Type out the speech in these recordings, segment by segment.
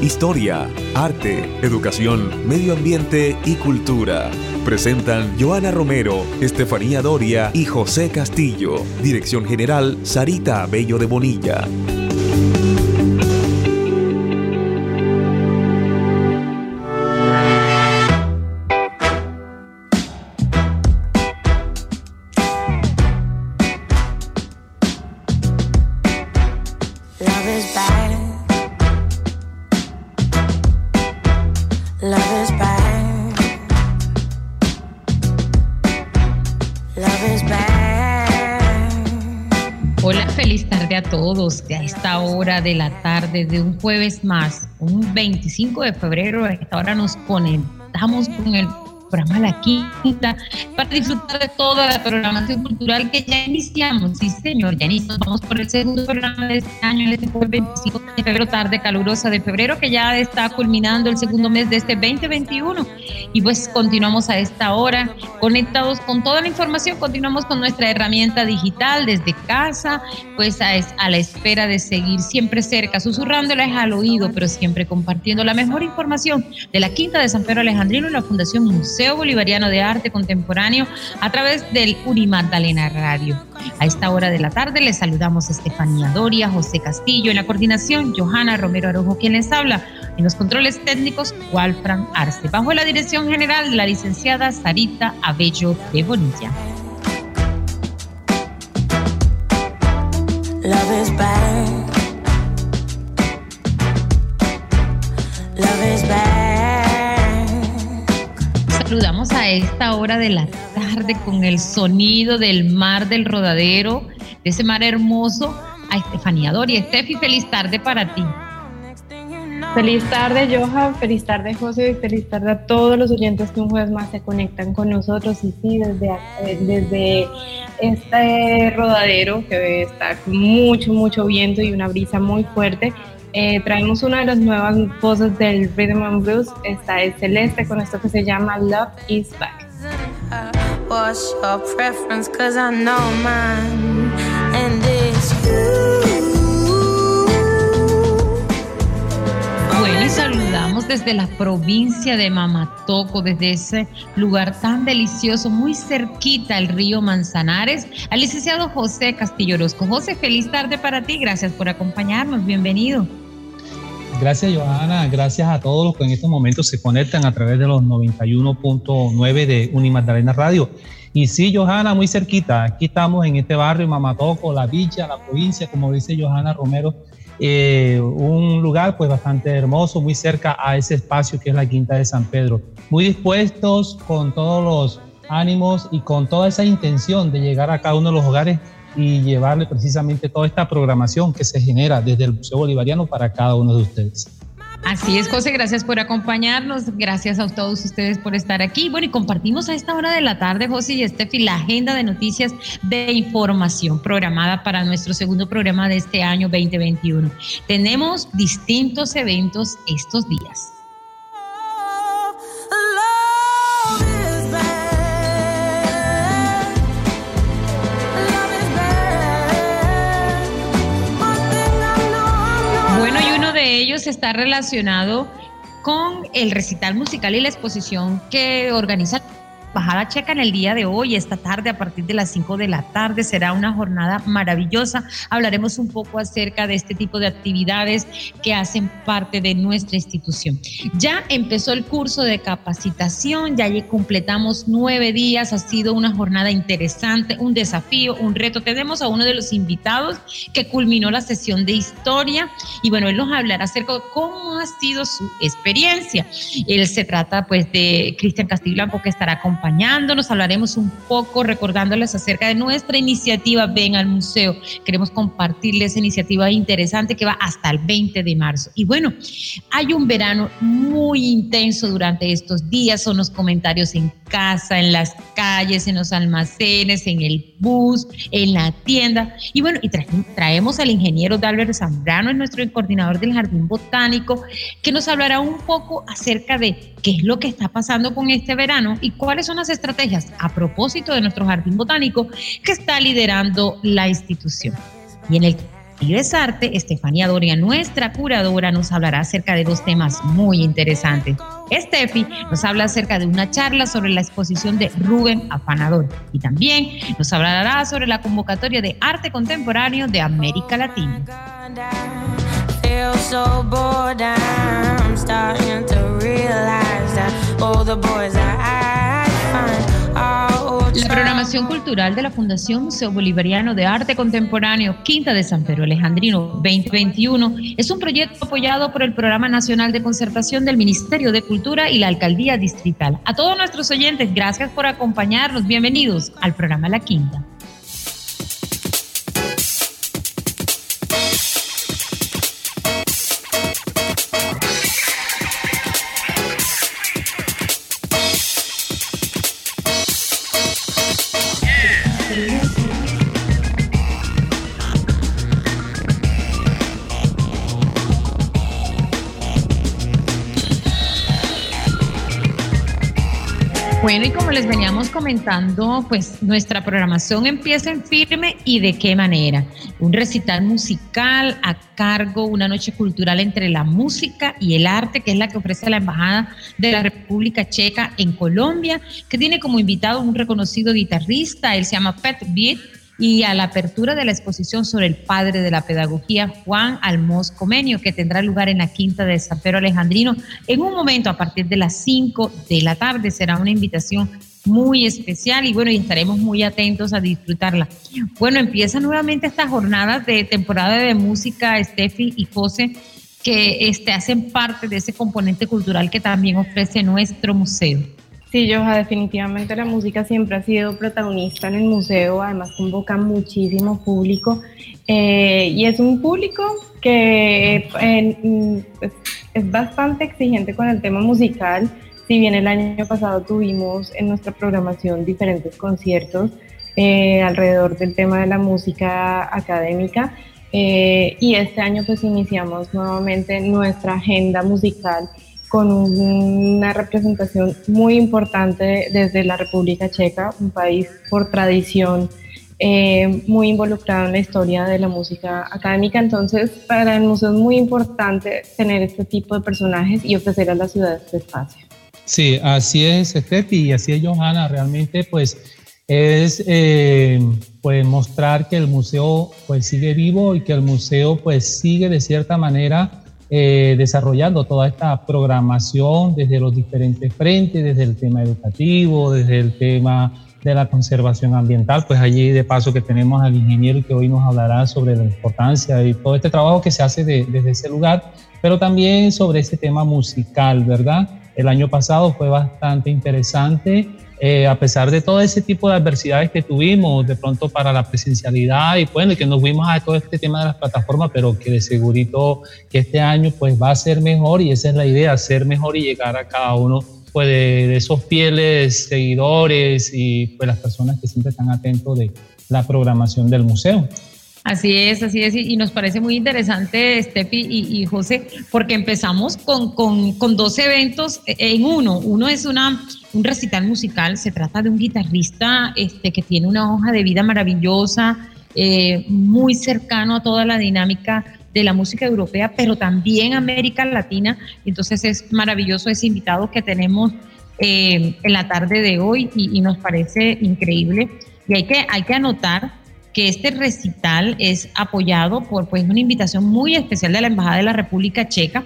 Historia, arte, educación, medio ambiente y cultura. Presentan Joana Romero, Estefanía Doria y José Castillo. Dirección General Sarita Bello de Bonilla. De la tarde de un jueves más, un 25 de febrero. A esta hora nos conectamos con el programa La Quinta para disfrutar de toda la programación cultural que ya iniciamos. Sí, señor, ya iniciamos. Vamos por el segundo programa de este año, este 25 de febrero, tarde calurosa de febrero, que ya está culminando el segundo mes de este 2021. Y pues continuamos a esta hora conectados con toda la información, continuamos con nuestra herramienta digital desde casa, pues a, a la espera de seguir siempre cerca, susurrándoles al oído, pero siempre compartiendo la mejor información de la Quinta de San Pedro Alejandrino y la Fundación Museo Bolivariano de Arte Contemporáneo a través del Magdalena Radio. A esta hora de la tarde les saludamos a Estefanía Doria, José Castillo, en la coordinación Johanna Romero Arojo, quien les habla, en los controles técnicos Walfran Arce, bajo la dirección general de la licenciada Sarita Abello de Bonilla. Saludamos a esta hora de la tarde con el sonido del mar del rodadero, de ese mar hermoso, a Estefanía Doria. Estefi, feliz tarde para ti. Feliz tarde, Johan. Feliz tarde, José. Y feliz tarde a todos los oyentes que un jueves más se conectan con nosotros. Y sí, desde, eh, desde este rodadero que está con mucho, mucho viento y una brisa muy fuerte, eh, traemos una de las nuevas voces del Rhythm and Blues. Esta es Celeste con esto que se llama Love is Back. Bueno, y saludamos desde la provincia de Mamatoco, desde ese lugar tan delicioso, muy cerquita al río Manzanares, al licenciado José Castillo Orozco. José, feliz tarde para ti, gracias por acompañarnos, bienvenido. Gracias, Johanna. Gracias a todos los que en estos momentos se conectan a través de los 91.9 de Unimagdalena Radio. Y sí, Johanna, muy cerquita. Aquí estamos en este barrio, Mamatoco, la villa, la provincia, como dice Johanna Romero. Eh, un lugar pues bastante hermoso, muy cerca a ese espacio que es la Quinta de San Pedro. Muy dispuestos con todos los ánimos y con toda esa intención de llegar a cada uno de los hogares y llevarle precisamente toda esta programación que se genera desde el Museo Bolivariano para cada uno de ustedes. Así es, José, gracias por acompañarnos, gracias a todos ustedes por estar aquí. Bueno, y compartimos a esta hora de la tarde, José y Estefi, la agenda de noticias de información programada para nuestro segundo programa de este año 2021. Tenemos distintos eventos estos días. Está relacionado con el recital musical y la exposición que organiza Bajada Checa en el día de hoy, esta tarde, a partir de las 5 de la tarde. Será una jornada maravillosa. Hablaremos un poco acerca de este tipo de actividades que hacen parte de nuestra institución. Ya empezó el curso de capacitación, ya completamos nueve días. Ha sido una jornada interesante, un desafío, un reto. Tenemos a uno de los invitados que culminó la sesión de historia y bueno, él nos hablará acerca de cómo ha sido su experiencia. Él se trata pues de Cristian Castiblanco que estará acompañando acompañándonos. Hablaremos un poco recordándoles acerca de nuestra iniciativa Ven al Museo. Queremos compartirles esa iniciativa interesante que va hasta el 20 de marzo. Y bueno, hay un verano muy intenso durante estos días. Son los comentarios en casa, en las calles, en los almacenes, en el bus, en la tienda. Y bueno, y traemos al ingeniero Dalbert Zambrano, es nuestro coordinador del Jardín Botánico, que nos hablará un poco acerca de qué es lo que está pasando con este verano y cuáles son las estrategias a propósito de nuestro Jardín Botánico que está liderando la institución. Y en el Arte, Estefanía Doria, nuestra curadora, nos hablará acerca de dos temas muy interesantes. Estefi nos habla acerca de una charla sobre la exposición de Rubén Afanador y también nos hablará sobre la convocatoria de arte contemporáneo de América Latina. La programación cultural de la Fundación Museo Bolivariano de Arte Contemporáneo Quinta de San Pedro Alejandrino 2021 es un proyecto apoyado por el Programa Nacional de Conservación del Ministerio de Cultura y la Alcaldía Distrital. A todos nuestros oyentes, gracias por acompañarnos. Bienvenidos al programa La Quinta. Les veníamos comentando, pues nuestra programación empieza en firme y de qué manera. Un recital musical a cargo, una noche cultural entre la música y el arte, que es la que ofrece la Embajada de la República Checa en Colombia, que tiene como invitado un reconocido guitarrista, él se llama Pet Beat y a la apertura de la exposición sobre el padre de la pedagogía, Juan Almos Comenio, que tendrá lugar en la Quinta de San Pedro Alejandrino en un momento a partir de las 5 de la tarde. Será una invitación muy especial y bueno, y estaremos muy atentos a disfrutarla. Bueno, empieza nuevamente esta jornada de temporada de música, Steffi y José, que este, hacen parte de ese componente cultural que también ofrece nuestro museo. Sí, Joja, definitivamente la música siempre ha sido protagonista en el museo, además convoca muchísimo público eh, y es un público que pues, es bastante exigente con el tema musical. Si bien el año pasado tuvimos en nuestra programación diferentes conciertos eh, alrededor del tema de la música académica, eh, y este año pues iniciamos nuevamente nuestra agenda musical con una representación muy importante desde la República Checa, un país por tradición eh, muy involucrado en la historia de la música académica. Entonces, para el museo es muy importante tener este tipo de personajes y ofrecer a la ciudad este espacio. Sí, así es, Steffi, y así es, Johanna. Realmente, pues, es eh, pues mostrar que el museo pues sigue vivo y que el museo pues sigue de cierta manera eh, desarrollando toda esta programación desde los diferentes frentes, desde el tema educativo, desde el tema de la conservación ambiental, pues allí de paso que tenemos al ingeniero que hoy nos hablará sobre la importancia y todo este trabajo que se hace desde ese lugar, pero también sobre ese tema musical, ¿verdad? El año pasado fue bastante interesante eh, a pesar de todo ese tipo de adversidades que tuvimos de pronto para la presencialidad y bueno, que nos fuimos a todo este tema de las plataformas, pero que de segurito que este año pues va a ser mejor y esa es la idea, ser mejor y llegar a cada uno pues de, esos fieles seguidores y pues las personas que siempre están atentos de la programación del museo. Así es, así es, y nos parece muy interesante, Steffi y, José, porque empezamos con, con, dos eventos en uno. Uno es una, un recital musical, se trata de un guitarrista este, que tiene una hoja de vida maravillosa, eh, muy cercano a toda la dinámica de la música europea, pero también América Latina. Entonces es maravilloso ese invitado que tenemos eh, en la tarde de hoy y, y nos parece increíble. Y hay que, hay que anotar que este recital es apoyado por pues, una invitación muy especial de la Embajada de la República Checa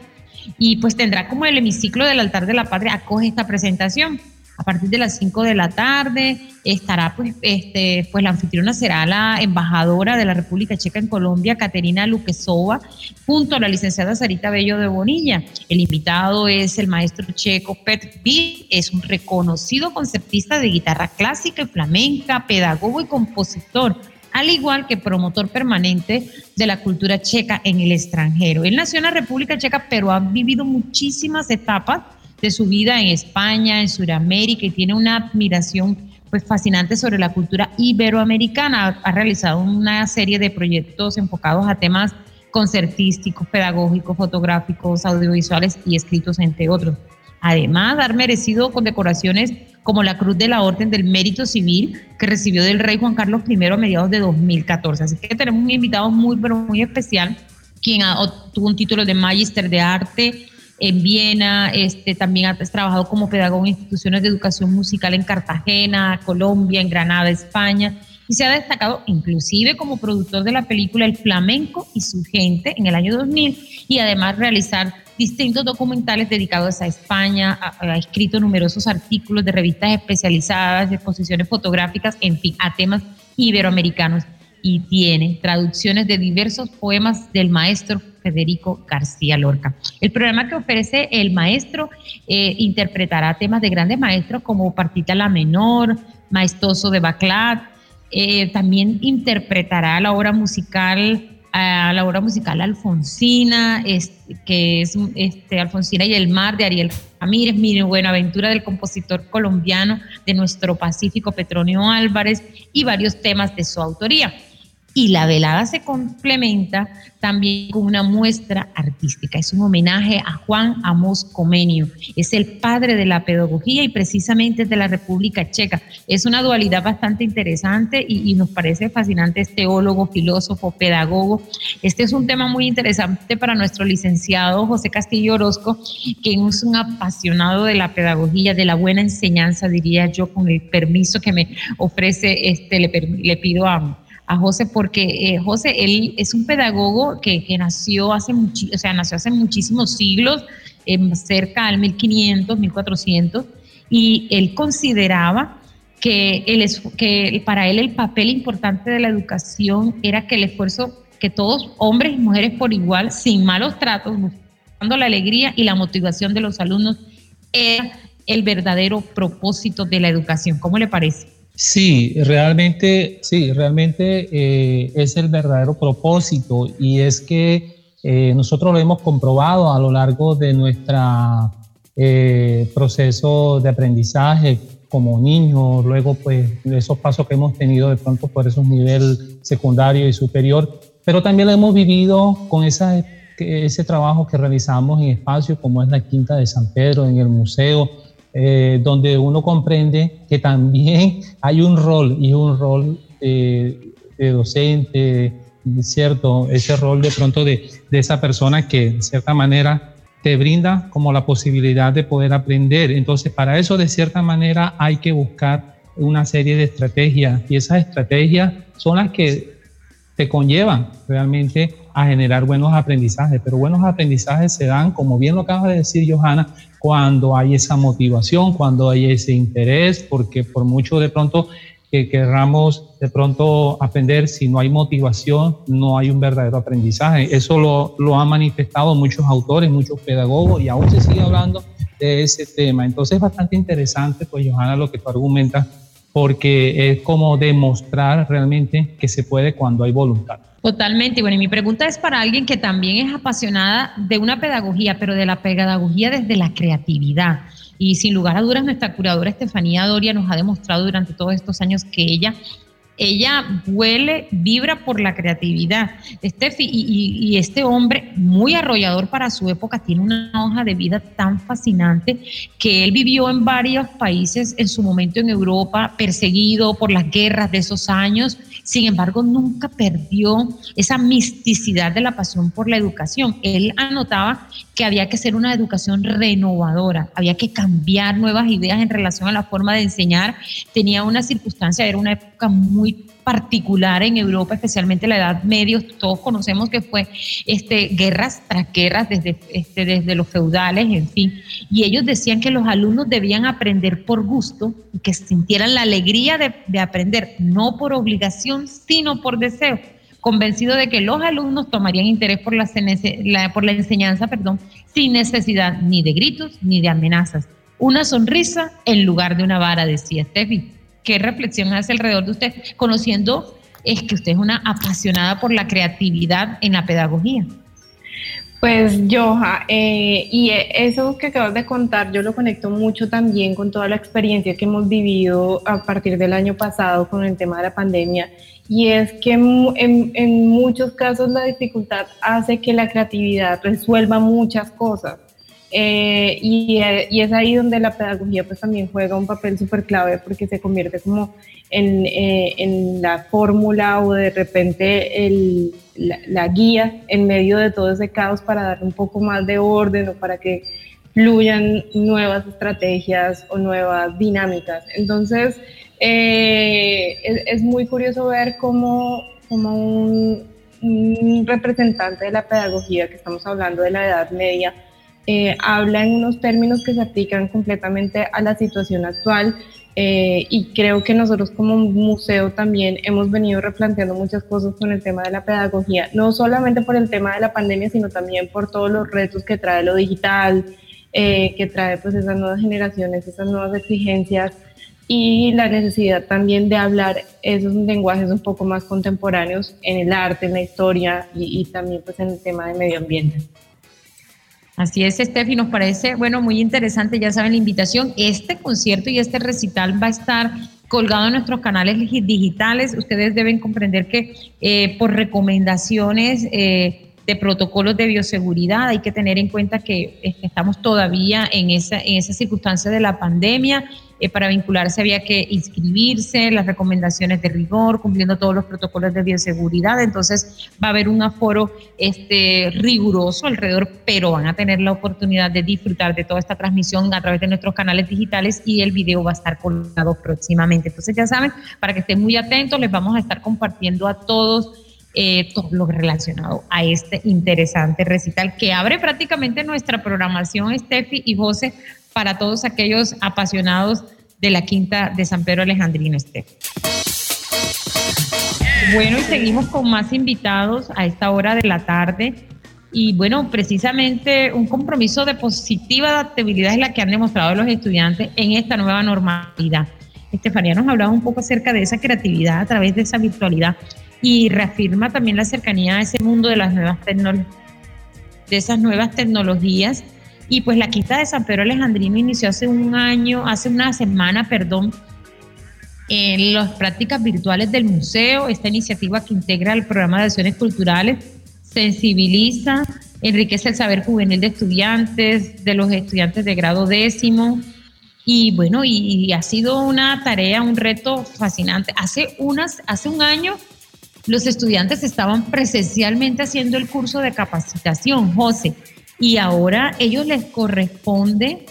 y pues tendrá como el hemiciclo del altar de la patria acoge esta presentación. a partir de las 5 de la tarde. Estará, pues, este, pues la anfitriona será la embajadora de la República Checa en Colombia, Caterina Luquesova, junto a la licenciada Sarita Bello de Bonilla. El invitado es el maestro checo Pet B, es un reconocido concertista de guitarra clásica y flamenca, pedagogo y compositor al igual que promotor permanente de la cultura checa en el extranjero. Él nació en la República Checa, pero ha vivido muchísimas etapas de su vida en España, en Sudamérica y tiene una admiración pues fascinante sobre la cultura iberoamericana. Ha realizado una serie de proyectos enfocados a temas concertísticos, pedagógicos, fotográficos, audiovisuales y escritos, entre otros. Además, ha merecido condecoraciones como la Cruz de la Orden del Mérito Civil que recibió del rey Juan Carlos I a mediados de 2014. Así que tenemos un invitado muy, pero muy especial, quien obtuvo un título de Magister de Arte en Viena, este, también ha trabajado como pedagogo en instituciones de educación musical en Cartagena, Colombia, en Granada, España, y se ha destacado inclusive como productor de la película El Flamenco y su gente en el año 2000, y además realizar distintos documentales dedicados a España, ha, escrito numerosos artículos de revistas especializadas, exposiciones fotográficas, en fin, a temas iberoamericanos y tiene traducciones de diversos poemas del maestro Federico García Lorca. El programa que ofrece el maestro eh, interpretará temas de grandes maestros como Partita la Menor, Maestoso de Baclat, eh, también interpretará la obra musical a la obra musical Alfonsina, que es este, Alfonsina y el mar de Ariel Ramírez, mi Buenaventura del compositor colombiano de nuestro Pacífico Petronio Álvarez y varios temas de su autoría y la velada se complementa también con una muestra artística. Es un homenaje a Juan Amos Comenio. Es el padre de la pedagogía y precisamente de la República Checa. Es una dualidad bastante interesante y, nos parece fascinante. Es teólogo, filósofo, pedagogo. Este es un tema muy interesante para nuestro licenciado José Castillo Orozco, quien es un apasionado de la pedagogía, de la buena enseñanza, diría yo, con el permiso que me ofrece, este, le, le pido a a José porque eh, José, él es un pedagogo que, nació, hace o sea, nació hace muchísimos siglos, cerca del 1500, 1400, y él consideraba que, es, que para él el papel importante de la educación era que el esfuerzo, que todos, hombres y mujeres por igual, sin malos tratos, buscando la alegría y la motivación de los alumnos, era el verdadero propósito de la educación. ¿Cómo le parece? Sí, realmente, sí, realmente eh, es el verdadero propósito y es que eh, nosotros lo hemos comprobado a lo largo de nuestro eh, proceso de aprendizaje como niños, luego pues esos pasos que hemos tenido de pronto por esos nivel secundario y superior, pero también lo hemos vivido con ese trabajo que realizamos en espacios como es la Quinta de San Pedro, en el museo, eh, donde uno comprende que también hay un rol y un rol de, docente, ¿cierto? Ese rol de pronto de, de, esa persona que de cierta manera te brinda como la posibilidad de poder aprender. Entonces, para eso de cierta manera hay que buscar una serie de estrategias y esas estrategias son las que te conllevan realmente a generar buenos aprendizajes, pero buenos aprendizajes se dan, como bien lo acaba de decir Johanna, cuando hay esa motivación, cuando hay ese interés, porque por mucho de pronto que querramos de pronto aprender, si no hay motivación, no hay un verdadero aprendizaje. Eso lo, lo han manifestado muchos autores, muchos pedagogos, y aún se sigue hablando de ese tema. Entonces es bastante interesante, pues Johanna, lo que tú argumentas, porque es como demostrar realmente que se puede cuando hay voluntad. Totalmente. Bueno, y mi pregunta es para alguien que también es apasionada de una pedagogía, pero de la pedagogía desde la creatividad. Y sin lugar a dudas, nuestra curadora Estefanía Doria nos ha demostrado durante todos estos años que ella ella huele, vibra por la creatividad. Este, y, este hombre, muy arrollador para su época, tiene una hoja de vida tan fascinante que él vivió en varios países en su momento en Europa, perseguido por las guerras de esos años. Sin embargo, nunca perdió esa misticidad de la pasión por la educación. Él anotaba que había que ser una educación renovadora, había que cambiar nuevas ideas en relación a la forma de enseñar. Tenía una circunstancia, era una época muy particular en Europa, especialmente la Edad Media. Todos conocemos que fue este, guerras tras guerras desde, este, desde los feudales, en fin. Y ellos decían que los alumnos debían aprender por gusto y que sintieran la alegría de, de aprender, no por obligación, sino por deseo convencido de que los alumnos tomarían interés por la, por la enseñanza perdón, sin necesidad ni de gritos ni de amenazas. Una sonrisa en lugar de una vara, decía Steffi. ¿Qué reflexión hace alrededor de usted? Conociendo es que usted es una apasionada por la creatividad en la pedagogía. Pues Joja, eh, y eso que acabas de contar, yo lo conecto mucho también con toda la experiencia que hemos vivido a partir del año pasado con el tema de la pandemia y es que en, muchos casos la dificultad hace que la creatividad resuelva muchas cosas. Eh, y, es ahí donde la pedagogía pues también juega un papel súper clave porque se convierte como en, eh, la fórmula o de repente la, guía en medio de todo ese caos para dar un poco más de orden o para que fluyan nuevas estrategias o nuevas dinámicas. Entonces, eh, es, muy curioso ver cómo, un, representante de la pedagogía, que estamos hablando de la Edad Media, eh, habla en unos términos que se aplican completamente a la situación actual eh, y creo que nosotros como museo también hemos venido replanteando muchas cosas con el tema de la pedagogía, no solamente por el tema de la pandemia, sino también por todos los retos que trae lo digital, que trae pues esas nuevas generaciones, esas nuevas exigencias y la necesidad también de hablar esos lenguajes un poco más contemporáneos en el arte, en la historia y, también pues en el tema de medio ambiente. Así es, Steffi, nos parece, bueno, muy interesante, ya saben la invitación, este concierto y este recital va a estar colgado en nuestros canales digitales, ustedes deben comprender que eh, por recomendaciones eh, de protocolos de bioseguridad hay que tener en cuenta que estamos todavía en esa, en esa circunstancia de la pandemia, eh, para vincularse había que inscribirse, las recomendaciones de rigor, cumpliendo todos los protocolos de bioseguridad. Entonces va a haber un aforo este, riguroso alrededor, pero van a tener la oportunidad de disfrutar de toda esta transmisión a través de nuestros canales digitales y el video va a estar colgado próximamente. Entonces ya saben, para que estén muy atentos, les vamos a estar compartiendo a todos. Eh, todo lo relacionado a este interesante recital que abre prácticamente nuestra programación, Steffi y José, para todos aquellos apasionados de la Quinta de San Pedro Alejandrino Este. Bueno, y seguimos con más invitados a esta hora de la tarde. Y bueno, precisamente un compromiso de positiva adaptabilidad es la que han demostrado los estudiantes en esta nueva normalidad. Estefanía nos hablaba un poco acerca de esa creatividad a través de esa virtualidad y reafirma también la cercanía a ese mundo de las nuevas de esas nuevas tecnologías y pues la quinta de San Pedro Alejandrino inició hace un año, hace una semana, perdón, en las prácticas virtuales del museo, esta iniciativa que integra el programa de acciones culturales, sensibiliza, enriquece el saber juvenil de estudiantes, de los estudiantes de grado décimo. Y bueno, y, ha sido una tarea, un reto fascinante. Hace, unas, hace un año los estudiantes estaban presencialmente haciendo el curso de capacitación, José y ahora ellos les corresponde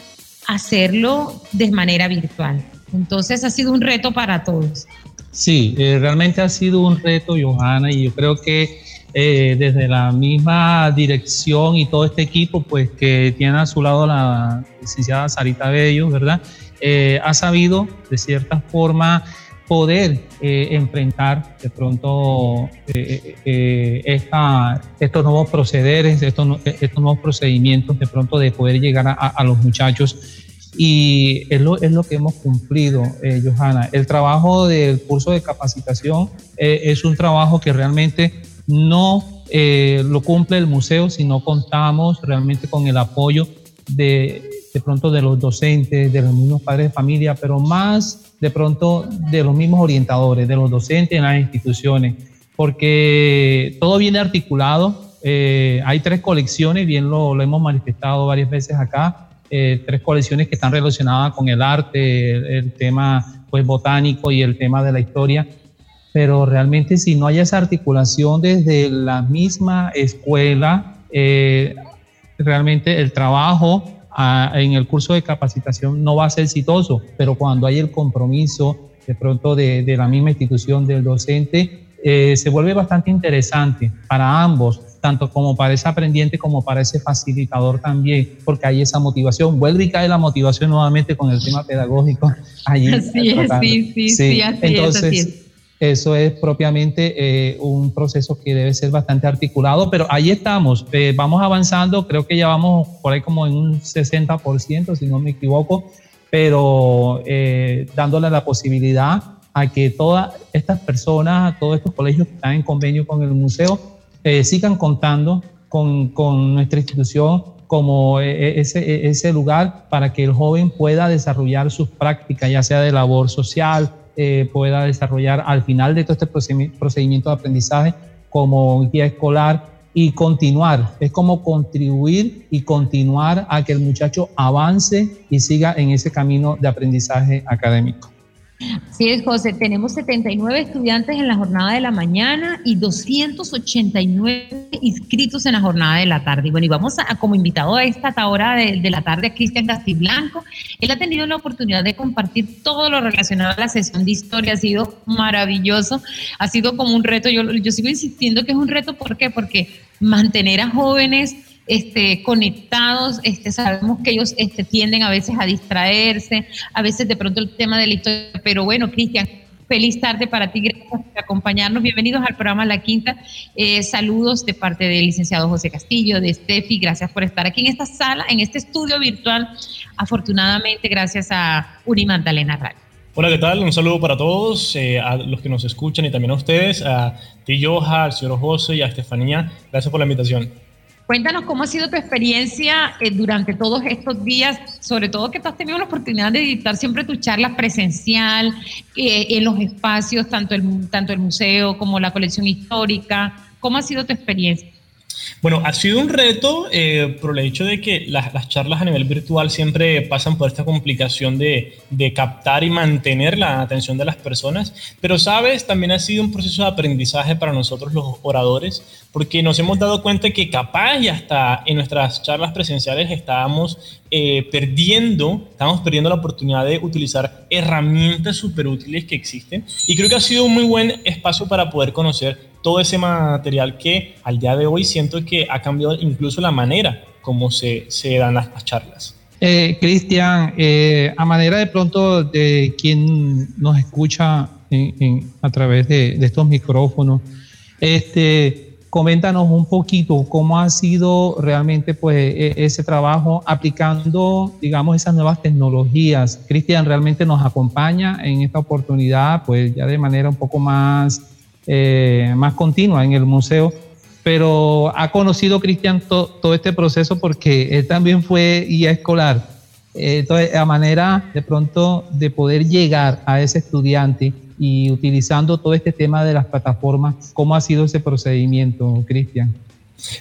hacerlo de manera virtual. Entonces ha sido un reto para todos. Sí, eh, realmente ha sido un reto, Johanna, y yo creo que eh, desde la misma dirección y todo este equipo, pues que tiene a su lado la licenciada Sarita Bello, ¿verdad? Eh, ha sabido de cierta forma poder eh, enfrentar de pronto eh, eh, esta, estos nuevos procederes, estos, estos nuevos procedimientos, de pronto de poder llegar a, a los muchachos. Y es lo, es lo que hemos cumplido, Johanna. El trabajo del curso de capacitación es un trabajo que realmente no lo cumple el museo, sino contamos realmente con el apoyo de, de pronto de los docentes, de los mismos padres de familia, pero más de pronto de los mismos orientadores, de los docentes en las instituciones, porque todo viene articulado. Eh, hay tres colecciones, bien lo, hemos manifestado varias veces acá, eh, tres colecciones que están relacionadas con el arte, el, tema pues, botánico y el tema de la historia, pero realmente si no hay esa articulación desde la misma escuela, eh, realmente el trabajo en el curso de capacitación no va a ser exitoso, pero cuando hay el compromiso de pronto de, de la misma institución del docente, eh, se vuelve bastante interesante para ambos, tanto como para ese aprendiente como para ese facilitador también, porque hay esa motivación. Vuelve y cae la motivación nuevamente con el tema pedagógico. Allí sí, sí, sí, sí, así Entonces, Eso es propiamente eh, un proceso que debe ser bastante articulado, pero ahí estamos, eh, vamos avanzando, creo que ya vamos por ahí como en un 60%, si no me equivoco, pero dándole la posibilidad a que todas estas personas, todos estos colegios que están en convenio con el museo, eh, sigan contando con, nuestra institución como eh, eh, ese, lugar para que el joven pueda desarrollar sus prácticas, ya sea de labor social, pueda desarrollar al final de todo este procedimiento de aprendizaje como guía escolar y continuar. Es como contribuir y continuar a que el muchacho avance y siga en ese camino de aprendizaje académico. Sí, es, José. Tenemos 79 estudiantes en la jornada de la mañana y 289 inscritos en la jornada de la tarde. Bueno, y vamos a, como invitado a esta hora de, la tarde a Cristian Castiblanco. Él ha tenido la oportunidad de compartir todo lo relacionado a la sesión de historia. Ha sido maravilloso. Ha sido como un reto. Yo, yo sigo insistiendo que es un reto. ¿Por qué? Porque mantener a jóvenes este, conectados, este, sabemos que ellos este, tienden a veces a distraerse, a veces de pronto el tema de la historia, pero bueno, Cristian, feliz tarde para ti, gracias por acompañarnos, bienvenidos al programa La Quinta, eh, saludos de parte del licenciado José Castillo, de Steffi, gracias por estar aquí en esta sala, en este estudio virtual, afortunadamente gracias a Uni Magdalena Radio. Hola, ¿qué tal? Un saludo para todos, eh, a los que nos escuchan y también a ustedes, a ti, Joja, al señor José y a Estefanía. Gracias por la invitación. Cuéntanos cómo ha sido tu experiencia eh, durante todos estos días, sobre todo que tú has tenido la oportunidad de editar siempre tus charlas presencial eh, en los espacios, tanto el, tanto el museo como la colección histórica. ¿Cómo ha sido tu experiencia? Bueno, ha sido un reto eh, por el hecho de que las, charlas a nivel virtual siempre pasan por esta complicación de, captar y mantener la atención de las personas, pero sabes, también ha sido un proceso de aprendizaje para nosotros los oradores, porque nos hemos dado cuenta que capaz y hasta en nuestras charlas presenciales estábamos eh, perdiendo, estamos perdiendo la oportunidad de utilizar herramientas súper útiles que existen. Y creo que ha sido un muy buen espacio para poder conocer todo ese material que al día de hoy siento que ha cambiado incluso la manera como se, se dan las, charlas. Eh, Cristian, eh, a manera de pronto de quien nos escucha a través de, estos micrófonos, este, coméntanos un poquito cómo ha sido realmente pues, e, ese trabajo aplicando, digamos, esas nuevas tecnologías. Cristian realmente nos acompaña en esta oportunidad, pues ya de manera un poco más eh, más continua en el museo, pero ha conocido Cristian todo este proceso porque él también fue guía escolar. Entonces, a manera de pronto de poder llegar a ese estudiante y utilizando todo este tema de las plataformas, ¿cómo ha sido ese procedimiento, Cristian?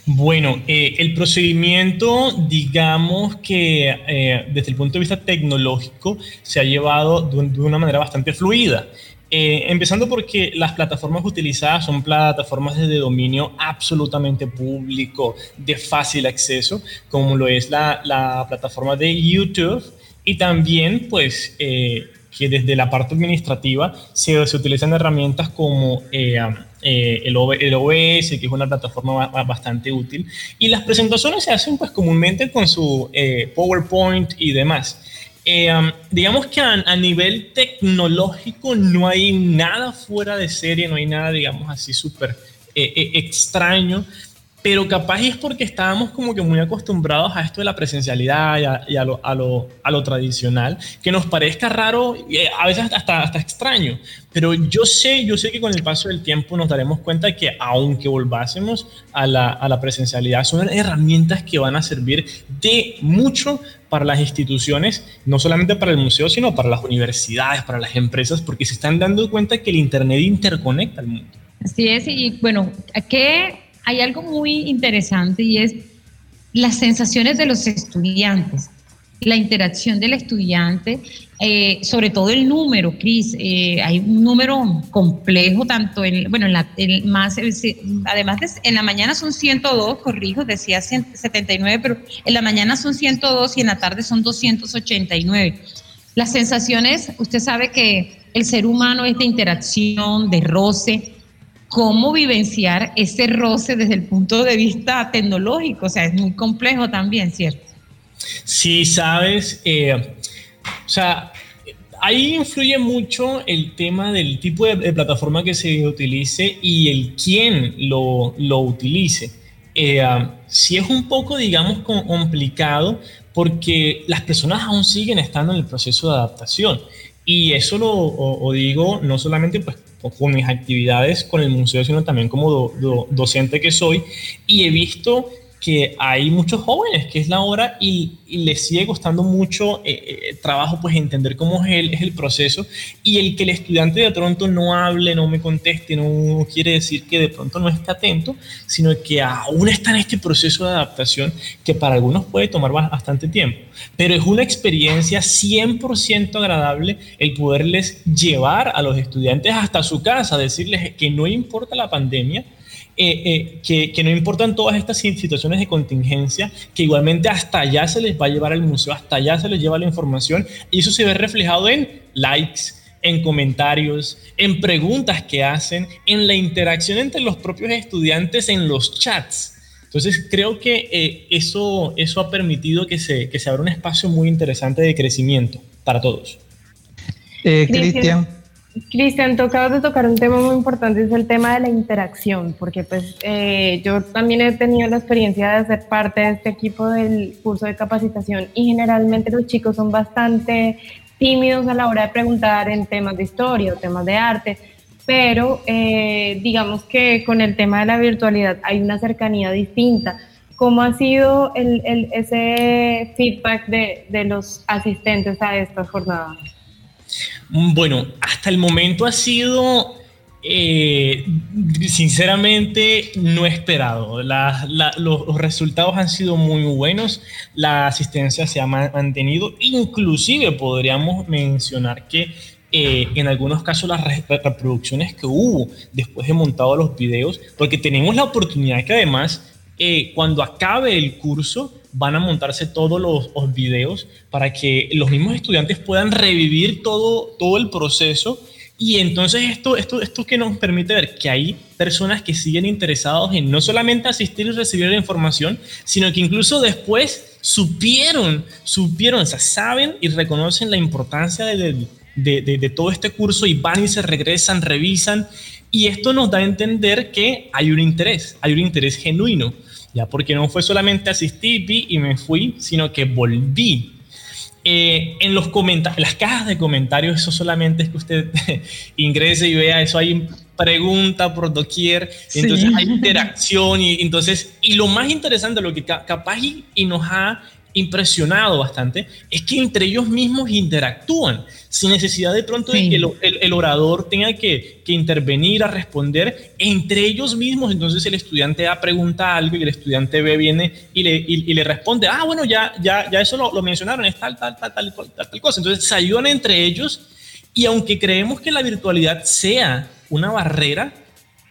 Bueno, eh, el procedimiento, digamos que eh, desde el punto de vista tecnológico, se ha llevado de una manera bastante fluida. Eh, empezando porque las plataformas utilizadas son plataformas de dominio absolutamente público, de fácil acceso, como lo es la, la plataforma de YouTube y también pues eh, que desde la parte administrativa se, utilizan herramientas como eh, el, el, OBS, que es una plataforma bastante útil, y las presentaciones se hacen pues comúnmente con su PowerPoint y demás. Eh, um, digamos que a, nivel tecnológico no hay nada fuera de serie, no hay nada, digamos así, súper eh, eh, extraño, pero capaz es porque estábamos como que muy acostumbrados a esto de la presencialidad y a, lo, a, lo, a lo, tradicional, que nos parezca raro, y a veces hasta, hasta extraño, pero yo sé, yo sé que con el paso del tiempo nos daremos cuenta que aunque volvásemos a la, a la presencialidad, son herramientas que van a servir de mucho para las instituciones, no solamente para el museo, sino para las universidades, para las empresas, porque se están dando cuenta que el Internet interconecta al mundo. Así es, y bueno, ¿qué hay algo muy interesante y es las sensaciones de los estudiantes, la interacción del estudiante, eh, sobre todo el número, Cris, eh, hay un número complejo, tanto en, bueno, en la, más, además de, en la mañana son 102, corrijo, decía 79, pero en la mañana son 102 y en la tarde son 289. Las sensaciones, usted sabe que el ser humano es de interacción, de roce, cómo vivenciar ese roce desde el punto de vista tecnológico. O sea, es muy complejo también, ¿cierto? Sí, sabes, eh, o sea, ahí influye mucho el tema del tipo de, plataforma que se utilice y el quién lo, lo utilice. Eh, si es un poco, digamos, complicado porque las personas aún siguen estando en el proceso de adaptación. Y eso lo digo no solamente pues, con mis actividades con el museo, sino también como docente que soy. Y he visto que hay muchos jóvenes que es la hora y, les sigue costando mucho eh, eh, trabajo pues entender cómo es el, es el proceso y el que el estudiante de pronto no hable, no me conteste, no quiere decir que de pronto no esté atento, sino que aún está en este proceso de adaptación que para algunos puede tomar bastante tiempo. Pero es una experiencia 100% agradable el poderles llevar a los estudiantes hasta su casa, decirles que no importa la pandemia, eh, eh, que, no importan todas estas situaciones de contingencia, que igualmente hasta allá se les va a llevar al museo, hasta allá se les lleva la información y eso se ve reflejado en likes, en comentarios, en preguntas que hacen, en la interacción entre los propios estudiantes en los chats. Entonces creo que eh, eso, eso ha permitido que se, que se abra un espacio muy interesante de crecimiento para todos. Cristian. Cristian, tocabas de tocar un tema muy importante, es el tema de la interacción, porque pues eh, yo también he tenido la experiencia de ser parte de este equipo del curso de capacitación y generalmente los chicos son bastante tímidos a la hora de preguntar en temas de historia o temas de arte, pero eh, digamos que con el tema de la virtualidad hay una cercanía distinta. ¿Cómo ha sido el, ese feedback de, de los asistentes a estas jornadas? Bueno, hasta el momento ha sido, eh, sinceramente, no esperado. los, resultados han sido muy buenos, la asistencia se ha mantenido, inclusive podríamos mencionar que eh, en algunos casos las reproducciones que hubo después de montado los videos, porque tenemos la oportunidad que además eh, cuando acabe el curso van a montarse todos los, videos para que los mismos estudiantes puedan revivir todo, todo el proceso. Y entonces esto, esto, esto que nos permite ver que hay personas que siguen interesados en no solamente asistir y recibir la información, sino que incluso después supieron, supieron, o sea, saben y reconocen la importancia de, de, de, de todo este curso y van y se regresan, revisan. Y esto nos da a entender que hay un interés, hay un interés genuino ya porque no fue solamente asistí, vi y me fui, sino que volví. Eh, en los comentarios, las cajas de comentarios, eso solamente es que usted ingrese y vea, eso hay pregunta por doquier, entonces hay interacción y entonces, y lo más interesante, lo que capaz y nos ha impresionado bastante es que entre ellos mismos interactúan, sin necesidad de pronto de que el, orador tenga que, intervenir a responder entre ellos mismos. Entonces el estudiante da pregunta algo y el estudiante ve, viene y le, y, le responde, ah, bueno, ya, ya, ya eso lo, lo, mencionaron, es tal, tal, tal, tal, tal, tal cosa. Entonces se ayudan entre ellos y aunque creemos que la virtualidad sea una barrera,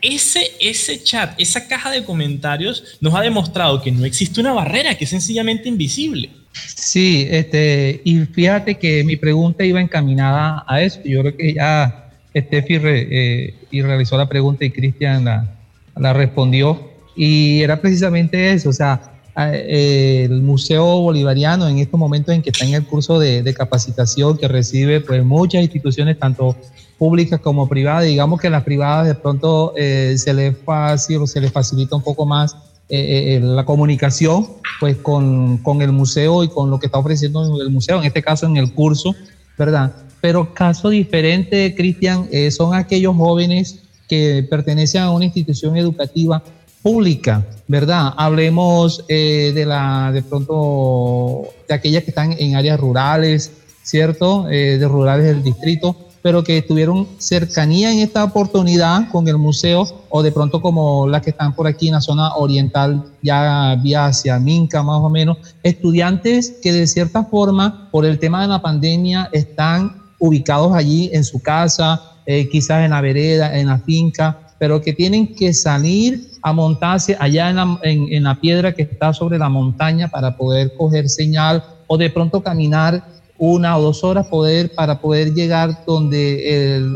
ese, ese chat, esa caja de comentarios nos ha demostrado que no existe una barrera, que es sencillamente invisible. Sí, este, y fíjate que mi pregunta iba encaminada a eso. Yo creo que ya Steffi eh, y realizó la pregunta y Cristian la, la, respondió. Y era precisamente eso, o sea, el Museo Bolivariano en estos momentos en que está en el curso de, de capacitación que recibe pues muchas instituciones, tanto públicas como privadas. Digamos que las privadas de pronto eh, se les fácil se les facilita un poco más eh, eh, la comunicación pues con, con, el museo y con lo que está ofreciendo el museo, en este caso en el curso, ¿verdad? Pero caso diferente, Cristian, son aquellos jóvenes que pertenecen a una institución educativa pública, ¿verdad? Hablemos de la, de pronto, de aquellas que están en áreas rurales, ¿cierto? de rurales del distrito, pero que tuvieron cercanía en esta oportunidad con el museo o de pronto como las que están por aquí en la zona oriental, ya vía hacia Minca más o menos, estudiantes que de cierta forma por el tema de la pandemia están ubicados allí en su casa, eh, quizás en la vereda, en la finca, pero que tienen que salir a montarse allá en la, en, en la piedra que está sobre la montaña para poder coger señal o de pronto caminar una o dos horas poder, para poder llegar donde el,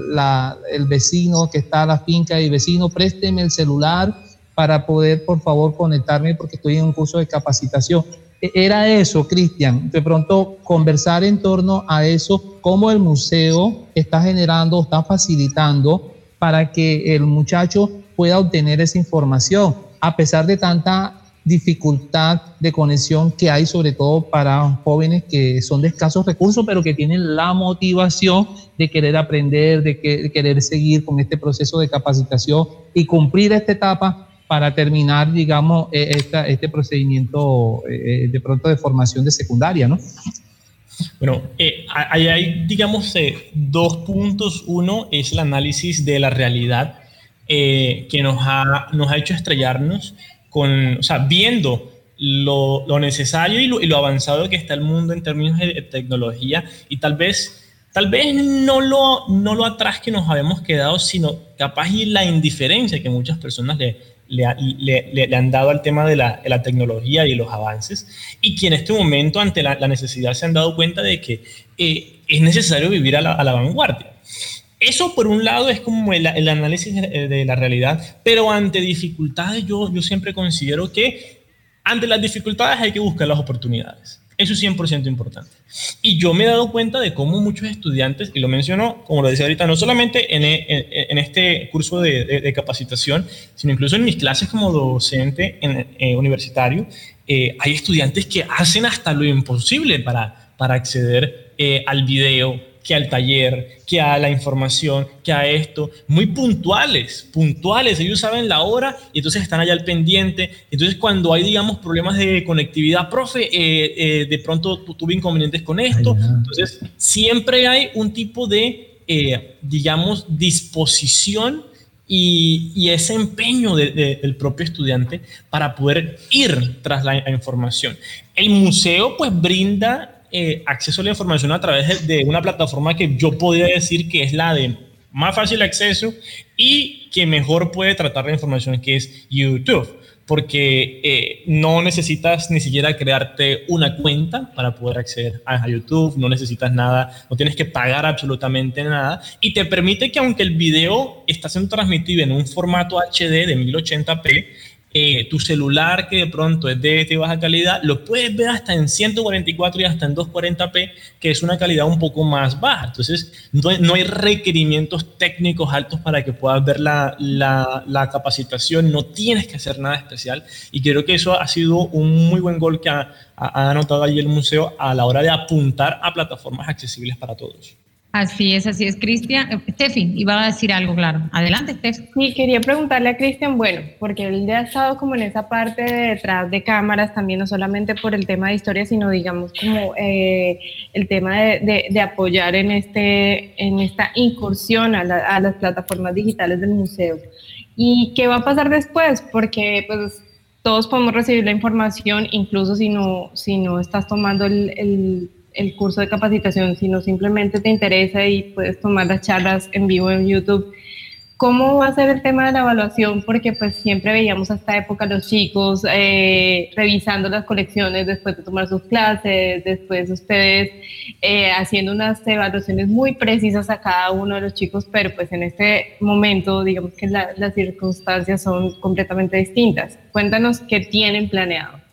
el vecino que está a la finca. Y vecino, présteme el celular para poder, por favor, conectarme porque estoy en un curso de capacitación. E, era eso, Cristian, de pronto conversar en torno a eso, cómo el museo está generando, está facilitando para que el muchacho pueda obtener esa información, a pesar de tanta dificultad de conexión que hay, sobre todo para jóvenes que son de escasos recursos, pero que tienen la motivación de querer aprender, de, querer seguir con este proceso de capacitación y cumplir esta etapa para terminar, digamos, eh, este procedimiento eh, de pronto de formación de secundaria, ¿no? Bueno, eh, ahí hay, digamos, dos puntos. Uno es el análisis de la realidad que nos ha, nos ha hecho estrellarnos con, o sea, viendo lo, lo necesario y lo, lo, avanzado que está el mundo en términos de tecnología y tal vez, tal vez no lo, no lo atrás que nos habíamos quedado, sino capaz y la indiferencia que muchas personas le, le, le, han dado al tema de la, la, tecnología y los avances y que en este momento ante la, la necesidad se han dado cuenta de que eh, es necesario vivir a la, a la vanguardia. Eso por un lado es como el, análisis de, la realidad, pero ante dificultades yo, yo siempre considero que ante las dificultades hay que buscar las oportunidades. Eso es 100% importante. Y yo me he dado cuenta de cómo muchos estudiantes, y lo menciono, como lo decía ahorita, no solamente en, en, este curso de, de, capacitación, sino incluso en mis clases como docente en, eh, universitario, eh, hay estudiantes que hacen hasta lo imposible para, para acceder eh, al video, que al taller, que a la información, que a esto, muy puntuales, puntuales, ellos saben la hora y entonces están allá al pendiente. Entonces cuando hay, digamos, problemas de conectividad, profe, eh, eh, de pronto tuve inconvenientes con esto, entonces siempre hay un tipo de, eh, digamos, disposición y, ese empeño del propio estudiante para poder ir tras la información. El museo pues brinda eh, acceso a la información a través de, una plataforma que yo podría decir que es la de más fácil acceso y que mejor puede tratar la información que es YouTube porque eh, no necesitas ni siquiera crearte una cuenta para poder acceder a, YouTube, no necesitas nada, no tienes que pagar absolutamente nada y te permite que aunque el video está siendo transmitido en un formato HD de 1080p, eh, tu celular que de pronto es de, baja calidad, lo puedes ver hasta en 144 y hasta en 240p, que es una calidad un poco más baja. Entonces, no, hay requerimientos técnicos altos para que puedas ver la, la, capacitación, no tienes que hacer nada especial. Y creo que eso ha sido un muy buen gol que ha, ha anotado allí el museo a la hora de apuntar a plataformas accesibles para todos. Así es, así es, Cristian. Eh, Steffi, iba a decir algo, claro. Adelante, Steffi. Sí, quería preguntarle a Cristian, bueno, porque él ha estado como en esa parte de detrás de cámaras, también no solamente por el tema de historia, sino digamos como eh, el tema de, apoyar en, este, en esta incursión a, a las plataformas digitales del museo. ¿Y qué va a pasar después? Porque pues todos podemos recibir la información, incluso si no, si no estás tomando el curso de capacitación, sino simplemente te interesa y puedes tomar las charlas en vivo en YouTube. ¿Cómo va a ser el tema de la evaluación? Porque pues siempre veíamos a esta época los chicos eh, revisando las colecciones después de tomar sus clases, después ustedes eh, haciendo unas evaluaciones muy precisas a cada uno de los chicos, pero pues en este momento digamos que las circunstancias son completamente distintas. Cuéntanos qué tienen planeado.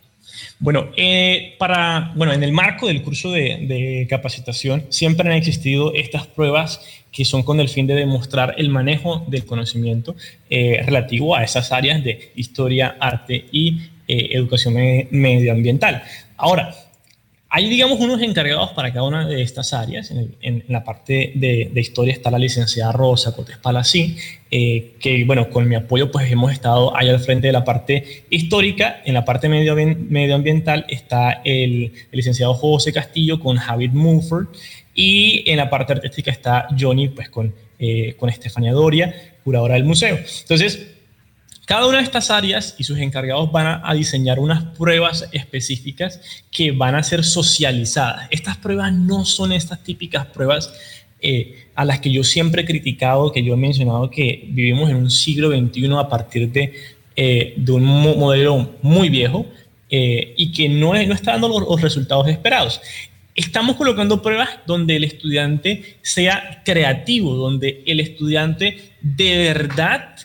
Bueno, eh, para, bueno, en el marco del curso de, capacitación siempre han existido estas pruebas que son con el fin de demostrar el manejo del conocimiento eh, relativo a esas áreas de historia, arte y eh, educación medioambiental. Ahora, hay, digamos, unos encargados para cada una de estas áreas. En, la parte de, historia está la licenciada Rosa Cortés Palací, eh, que, bueno, con mi apoyo, pues hemos estado ahí al frente de la parte histórica. En la parte medioambiental está el, licenciado José Castillo con Javier Mumford. Y en la parte artística está Johnny, pues con, eh, con Estefania Doria, curadora del museo. Entonces, cada una de estas áreas y sus encargados van a, diseñar unas pruebas específicas que van a ser socializadas. Estas pruebas no son estas típicas pruebas eh, a las que yo siempre he criticado, que yo he mencionado que vivimos en un siglo XXI a partir de, eh, un modelo muy viejo eh, y que no, no está dando los, resultados esperados. Estamos colocando pruebas donde el estudiante sea creativo, donde el estudiante de verdad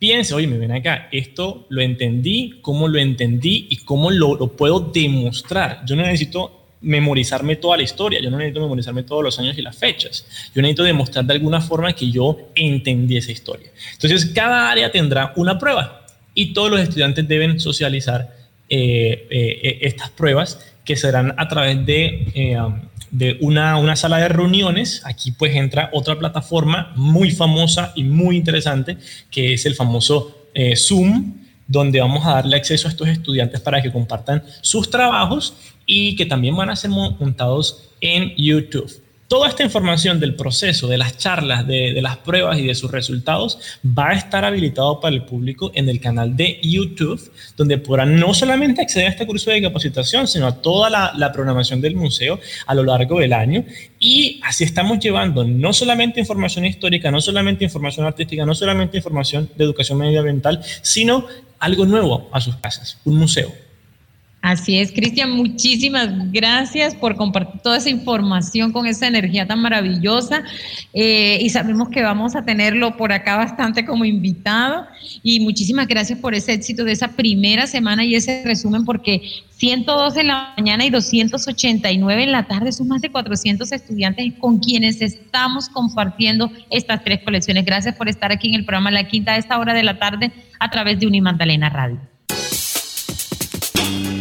piense, oye, me ven acá, esto lo entendí, cómo lo entendí y cómo lo, lo puedo demostrar. Yo no necesito memorizarme toda la historia, yo no necesito memorizarme todos los años y las fechas, yo necesito demostrar de alguna forma que yo entendí esa historia. Entonces, cada área tendrá una prueba y todos los estudiantes deben socializar eh, eh, estas pruebas que serán a través de, eh, de una, una, sala de reuniones. Aquí pues entra otra plataforma muy famosa y muy interesante, que es el famoso Zoom, donde vamos a darle acceso a estos estudiantes para que compartan sus trabajos y que también van a ser montados en YouTube. Toda esta información del proceso, de las charlas, de, las pruebas y de sus resultados va a estar habilitado para el público en el canal de YouTube, donde podrán no solamente acceder a este curso de capacitación, sino a toda la, la programación del museo a lo largo del año. Y así estamos llevando no solamente información histórica, no solamente información artística, no solamente información de educación medioambiental, sino algo nuevo a sus casas, un museo. Así es, Cristian, muchísimas gracias por compartir toda esa información con esa energía tan maravillosa eh, y sabemos que vamos a tenerlo por acá bastante como invitado y muchísimas gracias por ese éxito de esa primera semana y ese resumen porque 102 en la mañana y 289 en la tarde son más de 400 estudiantes con quienes estamos compartiendo estas tres colecciones. Gracias por estar aquí en el programa La Quinta a esta hora de la tarde a través de Unimandalena Radio.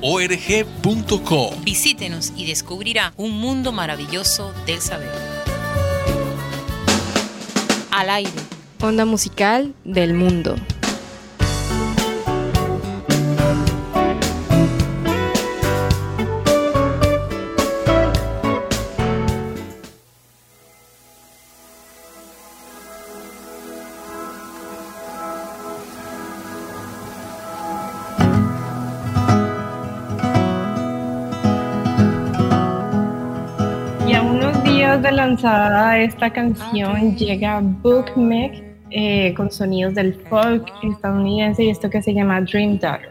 org.co. Visítenos y descubrirá un mundo maravilloso del saber. Al aire. Onda musical del mundo. Lanzada esta canción llega Book eh, con sonidos del folk estadounidense y esto que se llama Dream Daughter.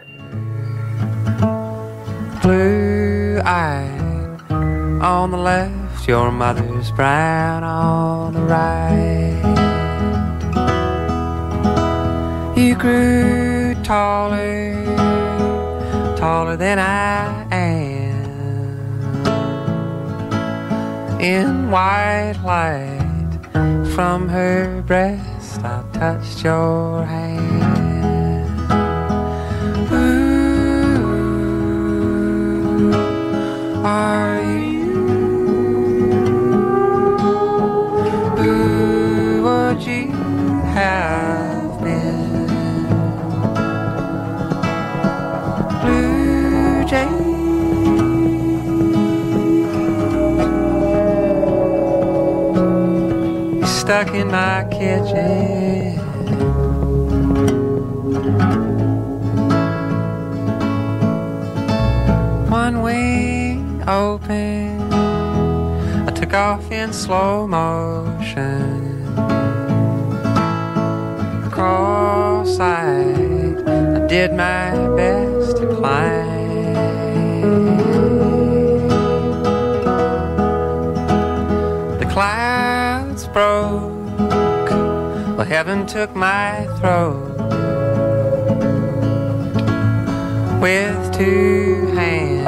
Blue eyed on the left, your mother's brown on the right. You grew taller, taller than I am. In white light. From her breast I touched your hand. Ooh, are stuck in my kitchen. One wing open, I took off in slow motion. Cross-eyed, I did my best to climb. Heaven took my throat with two hands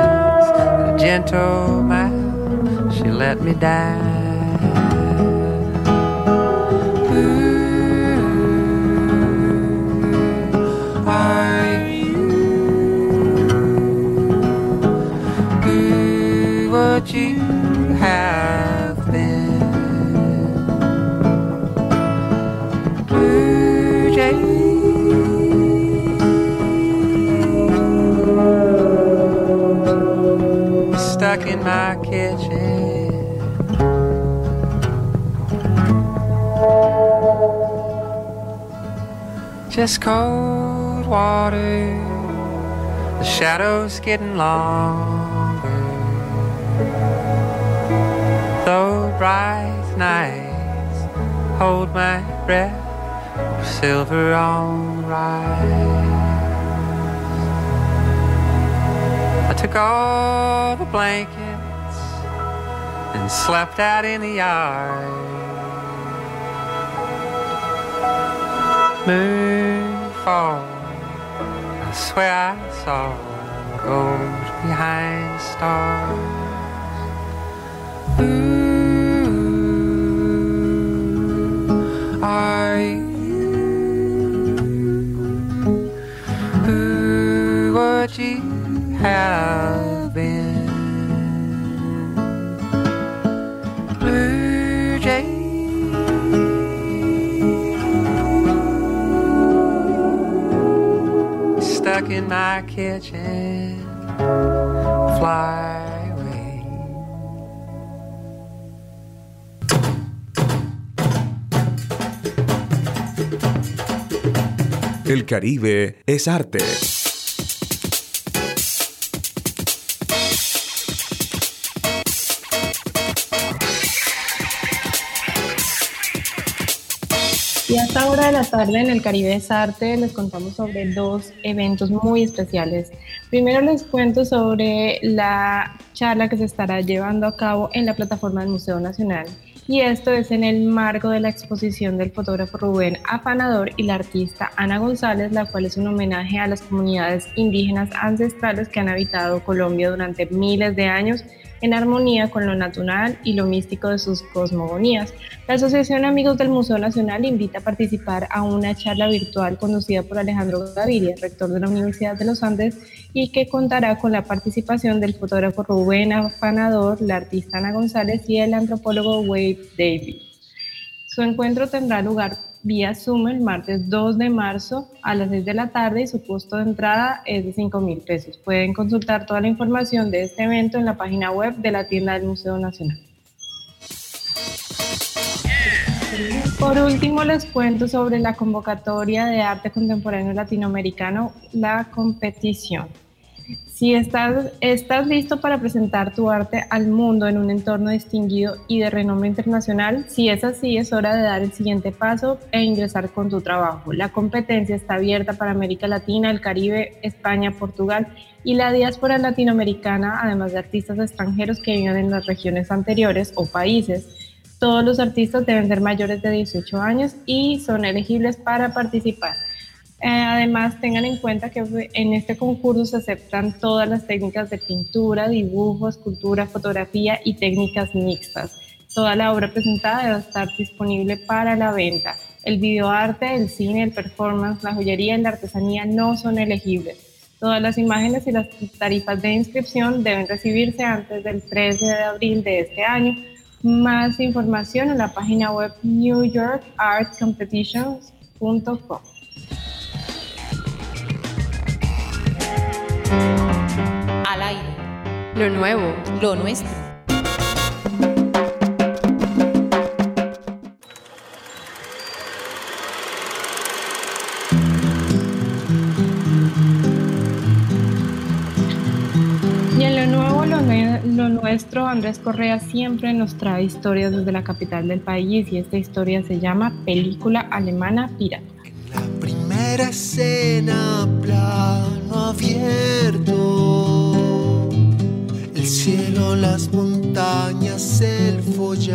and a gentle mouth. She let me die. Just cold water. The shadows getting longer. Though bright nights hold my breath, silver on rise. I took all the blankets and slept out in the yard. Moon fall, I swear I saw gold behind stars. In my kitchen, fly. El Caribe es arte. Esta hora de la tarde en el Caribe Arte les contamos sobre dos eventos muy especiales. Primero les cuento sobre la charla que se estará llevando a cabo en la plataforma del Museo Nacional. Y esto es en el marco de la exposición del fotógrafo Rubén Afanador y la artista Ana González, la cual es un homenaje a las comunidades indígenas ancestrales que han habitado Colombia durante miles de años en armonía con lo natural y lo místico de sus cosmogonías. La Asociación Amigos del Museo Nacional invita a participar a una charla virtual conducida por Alejandro Gaviria, rector de la Universidad de los Andes, y que contará con la participación del fotógrafo Rubén Afanador, la artista Ana González y el antropólogo Wade Davis. Su encuentro tendrá lugar vía Zoom el martes 2 de marzo a las 6 de la tarde y su costo de entrada es de 5 mil pesos. Pueden consultar toda la información de este evento en la página web de la tienda del Museo Nacional. Por último, les cuento sobre la convocatoria de arte contemporáneo latinoamericano, la competición. Si estás, listo para presentar tu arte al mundo en un entorno distinguido y de renombre internacional, si es así, es hora de dar el siguiente paso e ingresar con tu trabajo. La competencia está abierta para América Latina, el Caribe, España, Portugal y la diáspora latinoamericana, además de artistas extranjeros que viven en las regiones anteriores o países. Todos los artistas deben ser mayores de 18 años y son elegibles para participar. Eh, además, tengan en cuenta que en este concurso se aceptan todas las técnicas de pintura, dibujo, escultura, fotografía y técnicas mixtas. Toda la obra presentada debe estar disponible para la venta. El videoarte, el cine, el performance, la joyería y la artesanía no son elegibles. Todas las imágenes y las tarifas de inscripción deben recibirse antes del 13 de abril de este año. Más información en la página web newyorkartcompetitions.com. Lo nuevo. Lo nuestro. Y en lo nuevo, lo, nue- lo nuestro, Andrés Correa siempre nos trae historias desde la capital del país y esta historia se llama Película Alemana Pirata. La primera escena, plano abierto. El cielo, las montañas, el follaje.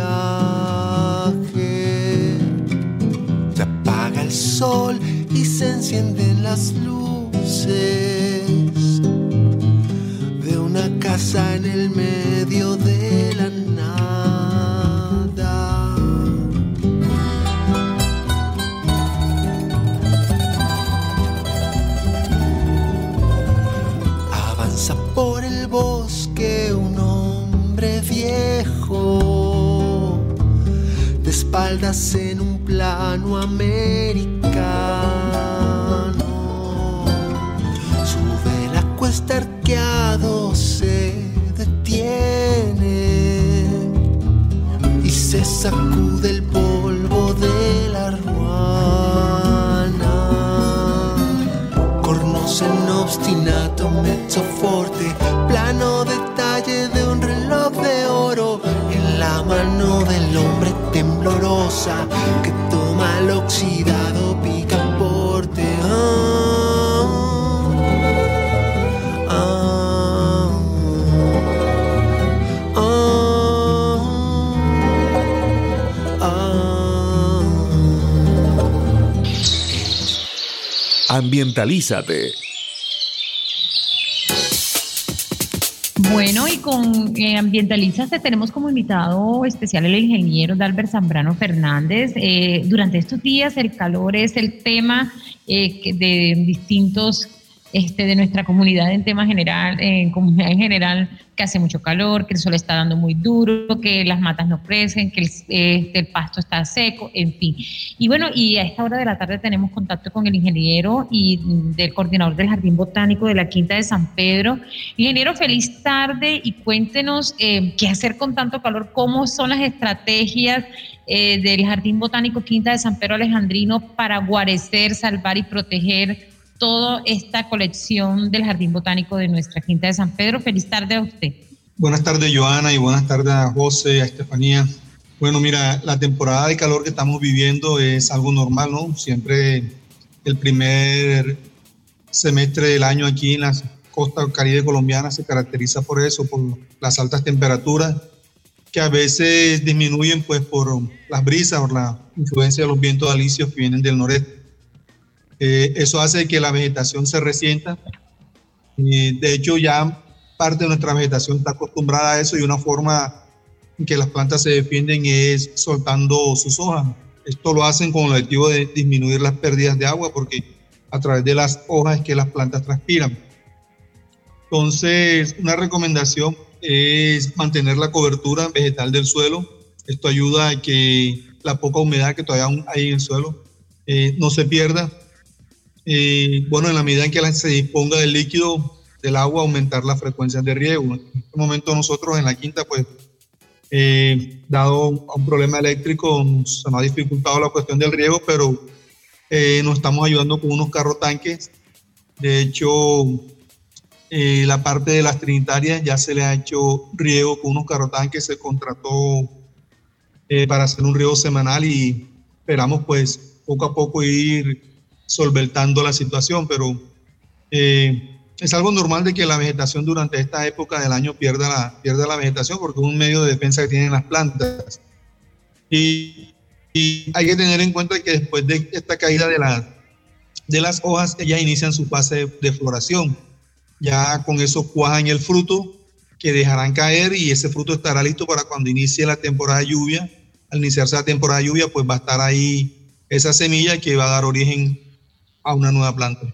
Se apaga el sol y se encienden las luces de una casa en el medio de la espaldas en un plano americano. Sube la cuesta arqueado, se detiene y se sacude el polvo de la ruana. en obstinato mezzo Ambientalízate. Bueno, y con eh, Ambientalizaste tenemos como invitado especial el ingeniero Dalbert Zambrano Fernández. Eh, durante estos días el calor es el tema eh, de distintos este, de nuestra comunidad en tema general, en comunidad en general, que hace mucho calor, que el sol está dando muy duro, que las matas no crecen, que el, este, el pasto está seco, en fin. Y bueno, y a esta hora de la tarde tenemos contacto con el ingeniero y del coordinador del Jardín Botánico de la Quinta de San Pedro. Ingeniero, feliz tarde y cuéntenos eh, qué hacer con tanto calor, cómo son las estrategias eh, del Jardín Botánico Quinta de San Pedro Alejandrino para guarecer, salvar y proteger toda esta colección del Jardín Botánico de nuestra Quinta de San Pedro. Feliz tarde a usted. Buenas tardes, Joana, y buenas tardes a José, a Estefanía. Bueno, mira, la temporada de calor que estamos viviendo es algo normal, ¿no? Siempre el primer semestre del año aquí en la costa caribe colombiana se caracteriza por eso, por las altas temperaturas que a veces disminuyen pues por las brisas, por la influencia de los vientos alisios que vienen del noreste. Eh, eso hace que la vegetación se resienta. Y de hecho, ya parte de nuestra vegetación está acostumbrada a eso y una forma en que las plantas se defienden es soltando sus hojas. Esto lo hacen con el objetivo de disminuir las pérdidas de agua porque a través de las hojas es que las plantas transpiran. Entonces, una recomendación es mantener la cobertura vegetal del suelo. Esto ayuda a que la poca humedad que todavía hay en el suelo eh, no se pierda eh, bueno, en la medida en que se disponga del líquido del agua, aumentar la frecuencia de riego. En este momento nosotros en la quinta, pues, eh, dado un problema eléctrico, se nos ha dificultado la cuestión del riego, pero eh, nos estamos ayudando con unos carro tanques. De hecho, la parte de las trinitarias ya se le ha hecho riego con unos carro tanques, se contrató para hacer un riego semanal y esperamos pues poco a poco ir solventando la situación, pero eh, es algo normal de que la vegetación durante esta época del año pierda la, pierda la vegetación porque es un medio de defensa que tienen las plantas. Y, hay que tener en cuenta que después de esta caída de, la, de las hojas, ellas inician su fase de, floración. Ya con eso cuajan el fruto que dejarán caer y ese fruto estará listo para cuando inicie la temporada de lluvia. Al iniciarse la temporada de lluvia, pues va a estar ahí esa semilla que va a dar origen a una nueva planta.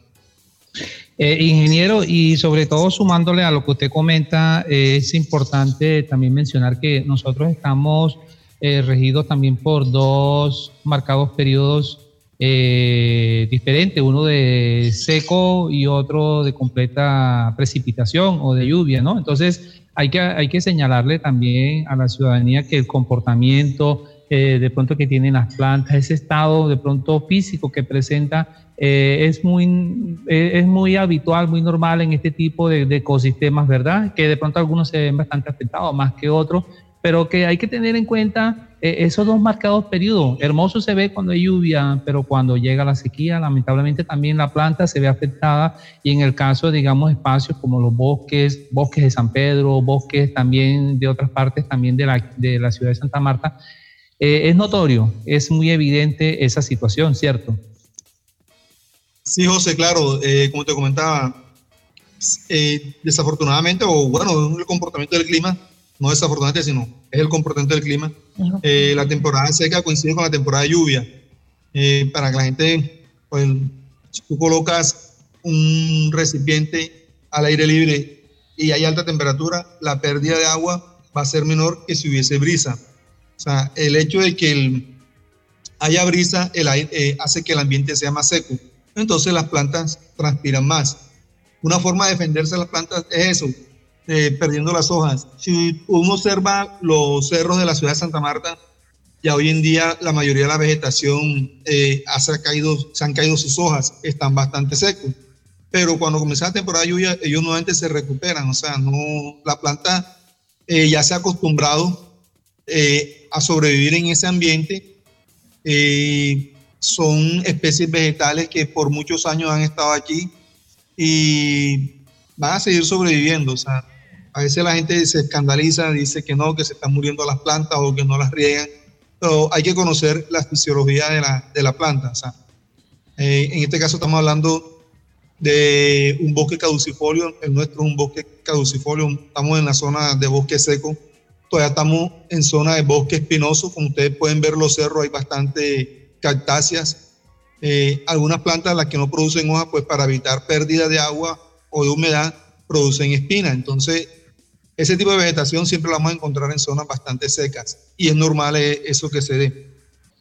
Eh, ingeniero, y sobre todo sumándole a lo que usted comenta, eh, es importante también mencionar que nosotros estamos eh, regidos también por dos marcados periodos diferentes, uno de seco y otro de completa precipitación o de lluvia, ¿no? Entonces hay que, hay que señalarle también a la ciudadanía que el comportamiento de pronto que tienen las plantas, ese estado de pronto físico que presenta eh, es, muy, eh, es muy habitual, muy normal en este tipo de, ecosistemas, ¿verdad? Que de pronto algunos se ven bastante afectados más que otros, pero que hay que tener en cuenta eh, esos dos marcados periodos. Hermoso se ve cuando hay lluvia, pero cuando llega la sequía, lamentablemente también la planta se ve afectada y en el caso, digamos, espacios como los bosques, bosques de San Pedro, bosques también de otras partes también de la, de la ciudad de Santa Marta, es notorio, es muy evidente esa situación, ¿cierto? Sí, José, claro, eh, como te comentaba, eh, desafortunadamente, o bueno, el comportamiento del clima, no desafortunadamente, sino es el comportamiento del clima. Eh, la temporada seca coincide con la temporada de lluvia. para que la gente, pues, si tú colocas un recipiente al aire libre y hay alta temperatura, la pérdida de agua va a ser menor que si hubiese brisa. O sea, el hecho de que haya brisa el hace que el ambiente sea más seco entonces las plantas transpiran más. Una forma de defenderse de las plantas es eso, eh, perdiendo las hojas. Si uno observa los cerros de la ciudad de Santa Marta, ya hoy en día la mayoría de la vegetación eh, caído, se han caído sus hojas, están bastante secos. pero cuando comienza la temporada de lluvia, ellos nuevamente se recuperan, o sea, no, la planta eh, ya se ha acostumbrado eh, a sobrevivir en ese ambiente. Eh, son especies vegetales que por muchos años han estado aquí y van a seguir sobreviviendo. O sea, a veces la gente se escandaliza, dice que no, que se están muriendo las plantas o que no las riegan, pero hay que conocer la fisiología de la, de la planta. O sea, en este caso estamos hablando de un bosque caducifolio, el nuestro es un bosque caducifolio, estamos en la zona de bosque seco, todavía estamos en zona de bosque espinoso, como ustedes pueden ver los cerros hay bastante cactáceas, eh, algunas plantas las que no producen hojas, pues para evitar pérdida de agua o de humedad, producen espinas, entonces ese tipo de vegetación siempre la vamos a encontrar en zonas bastante secas y es normal eh, eso que se dé.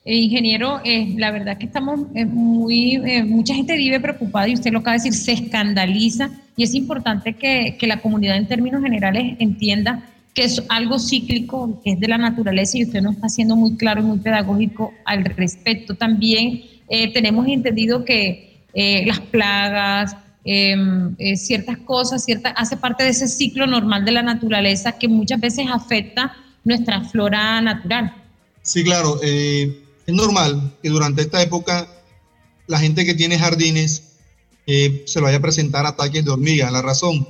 Eh, ingeniero, eh, la verdad que estamos muy, mucha gente vive preocupada y usted lo acaba de decir, se escandaliza y es importante que, que, la comunidad en términos generales entienda que es algo cíclico, que es de la naturaleza y usted nos está haciendo muy claro y muy pedagógico al respecto. También tenemos entendido que las plagas, em, ciertas cosas, cierta, hace parte de ese ciclo normal de la naturaleza que muchas veces afecta nuestra flora natural. Sí, claro. Eh, es normal que durante esta época la gente que tiene jardines eh, se vaya a presentar ataques de hormiga. La razón,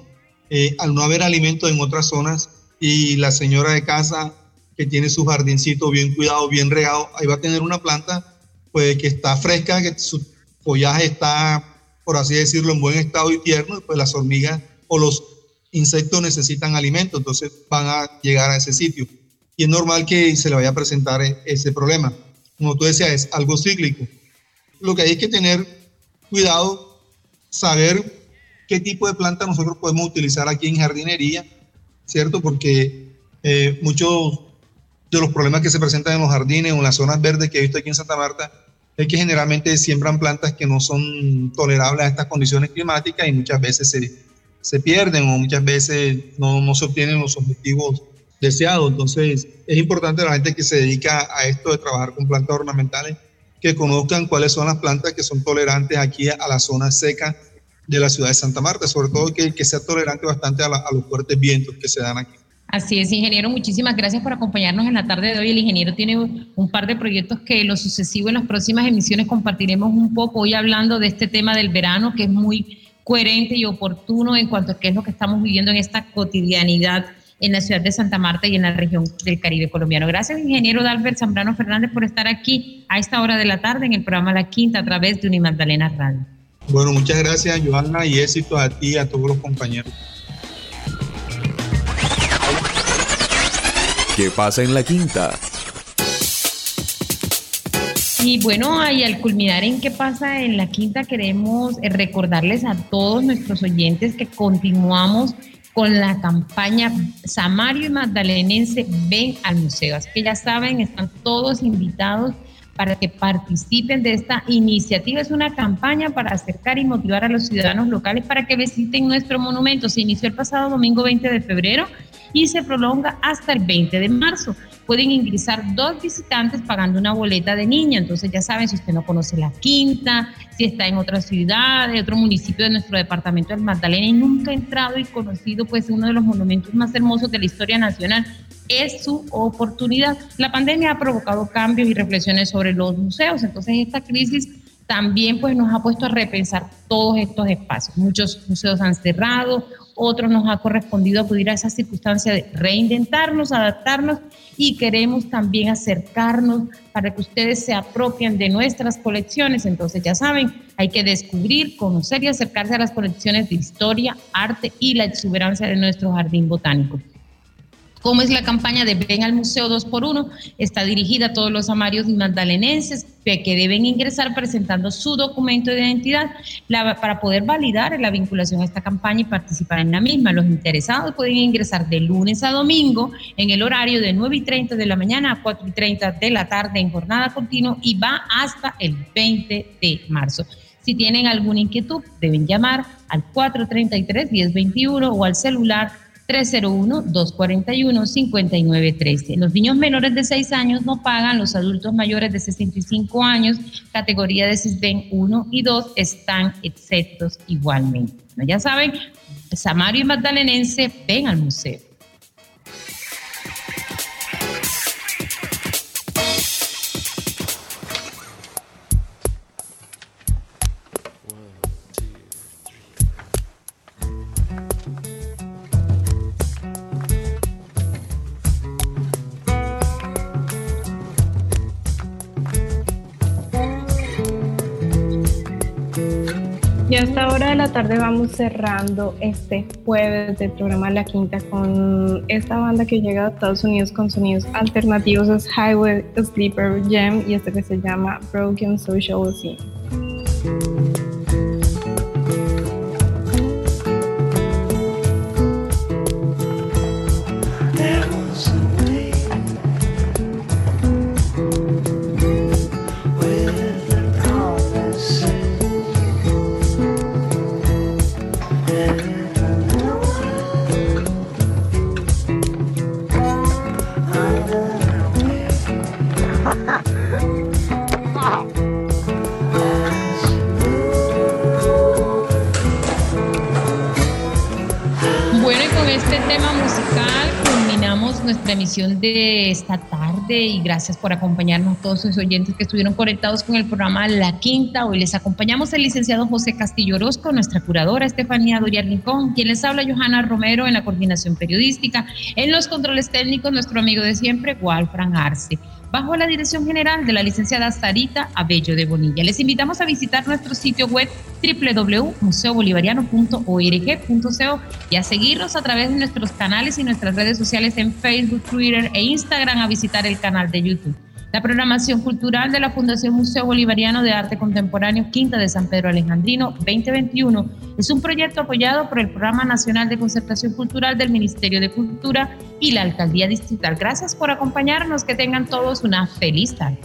eh, al no haber alimento en otras zonas y la señora de casa que tiene su jardincito bien cuidado, bien regado, ahí va a tener una planta pues que está fresca, que su follaje está, por así decirlo, en buen estado y tierno, y pues las hormigas o los insectos necesitan alimento, entonces van a llegar a ese sitio. Y es normal que se le vaya a presentar e-, ese problema como tú decías, es algo cíclico. Lo que hay que tener cuidado, saber qué tipo de planta nosotros podemos utilizar aquí en jardinería, ¿cierto? Porque eh, muchos de los problemas que se presentan en los jardines o en las zonas verdes que he visto aquí en Santa Marta es que generalmente siembran plantas que no son tolerables a estas condiciones climáticas y muchas veces se, se pierden o muchas veces no, no se obtienen los objetivos deseado. Entonces, es importante la gente que se dedica a esto de trabajar con plantas ornamentales, que conozcan cuáles son las plantas que son tolerantes aquí a la zona seca de la ciudad de Santa Marta, sobre todo que, que sea tolerante bastante a, los fuertes vientos que se dan aquí. Así es, ingeniero, muchísimas gracias por acompañarnos en la tarde de hoy. El ingeniero tiene un par de proyectos que lo sucesivo en las próximas emisiones compartiremos un poco, hoy hablando de este tema del verano, que es muy coherente y oportuno en cuanto a qué es lo que estamos viviendo en esta cotidianidad en la ciudad de Santa Marta y en la región del Caribe colombiano. Gracias, ingeniero Dalbert Zambrano Fernández, por estar aquí a esta hora de la tarde en el programa La Quinta a través de Unimagdalena Radio. Bueno, muchas gracias, Johanna, y éxito a ti y a todos los compañeros. ¿Qué pasa en La Quinta? Y bueno, ahí al culminar en qué pasa en la quinta, queremos eh, recordarles a todos nuestros oyentes que continuamos con la campaña Samario y Magdalenense Ven al Museo. Así que ya saben, están todos invitados para que participen de esta iniciativa. Es una campaña para acercar y motivar a los ciudadanos locales para que visiten nuestro monumento. Se inició el pasado domingo 20 de febrero y se prolonga hasta el 20 de marzo pueden ingresar dos visitantes pagando una boleta de niña. Entonces ya saben, si usted no conoce la quinta, si está en otra ciudad, de otro municipio de nuestro departamento del Magdalena y nunca ha entrado y conocido pues uno de los monumentos más hermosos de la historia nacional, es su oportunidad. La pandemia ha provocado cambios y reflexiones sobre los museos, entonces esta crisis también pues nos ha puesto a repensar todos estos espacios. Muchos museos han cerrado, otros nos ha correspondido acudir a esa circunstancia de reinventarnos, adaptarnos y queremos también acercarnos para que ustedes se apropien de nuestras colecciones. Entonces ya saben, hay que descubrir, conocer y acercarse a las colecciones de historia, arte y la exuberancia de nuestro jardín botánico. ¿Cómo es la campaña de Ven al Museo 2x1? Está dirigida a todos los amarios y magdalenenses que deben ingresar presentando su documento de identidad para poder validar la vinculación a esta campaña y participar en la misma. Los interesados pueden ingresar de lunes a domingo en el horario de 9 y 30 de la mañana a 4 y 30 de la tarde en jornada continua y va hasta el 20 de marzo. Si tienen alguna inquietud, deben llamar al 433-1021 o al celular 301-241-5913. Los niños menores de 6 años no pagan, los adultos mayores de 65 años, categoría de CISBEN 1 y 2, están exceptos igualmente. ya saben, Samario y Magdalenense, ven al museo. Hora de la tarde vamos cerrando este jueves del programa La Quinta con esta banda que llega a Estados Unidos con sonidos alternativos, es Highway Sleeper Jam y este que se llama Broken Social Scene. De esta tarde y gracias por acompañarnos todos los oyentes que estuvieron conectados con el programa La Quinta. Hoy les acompañamos el licenciado José Castillo Orozco, nuestra curadora Estefanía Doria Rincón, quien les habla Johanna Romero en la coordinación periodística, en los controles técnicos nuestro amigo de siempre, Walfran Arce bajo la dirección general de la licenciada Sarita Abello de Bonilla. Les invitamos a visitar nuestro sitio web www.museobolivariano.org.co y a seguirnos a través de nuestros canales y nuestras redes sociales en Facebook, Twitter e Instagram, a visitar el canal de YouTube. La programación cultural de la Fundación Museo Bolivariano de Arte Contemporáneo Quinta de San Pedro Alejandrino 2021 es un proyecto apoyado por el Programa Nacional de Concertación Cultural del Ministerio de Cultura y la Alcaldía Distrital. Gracias por acompañarnos, que tengan todos una feliz tarde.